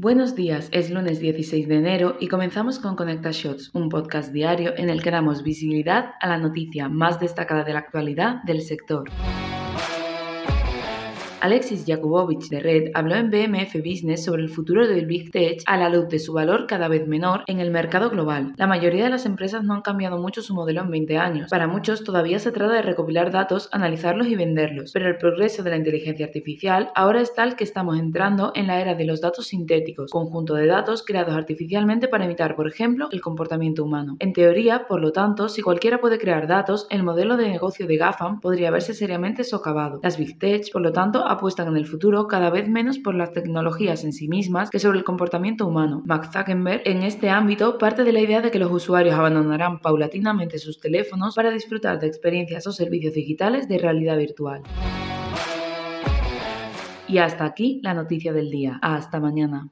Buenos días, es lunes 16 de enero y comenzamos con Conecta Shots, un podcast diario en el que damos visibilidad a la noticia más destacada de la actualidad del sector. Alexis Jakubowicz de Red habló en BMF Business sobre el futuro del Big Tech a la luz de su valor cada vez menor en el mercado global. La mayoría de las empresas no han cambiado mucho su modelo en 20 años. Para muchos todavía se trata de recopilar datos, analizarlos y venderlos. Pero el progreso de la inteligencia artificial ahora es tal que estamos entrando en la era de los datos sintéticos, conjunto de datos creados artificialmente para imitar, por ejemplo, el comportamiento humano. En teoría, por lo tanto, si cualquiera puede crear datos, el modelo de negocio de GAFAM podría verse seriamente socavado. Las Big Tech, por lo tanto, apuestan en el futuro cada vez menos por las tecnologías en sí mismas que sobre el comportamiento humano. Mark Zuckerberg en este ámbito parte de la idea de que los usuarios abandonarán paulatinamente sus teléfonos para disfrutar de experiencias o servicios digitales de realidad virtual. Y hasta aquí la noticia del día. Hasta mañana.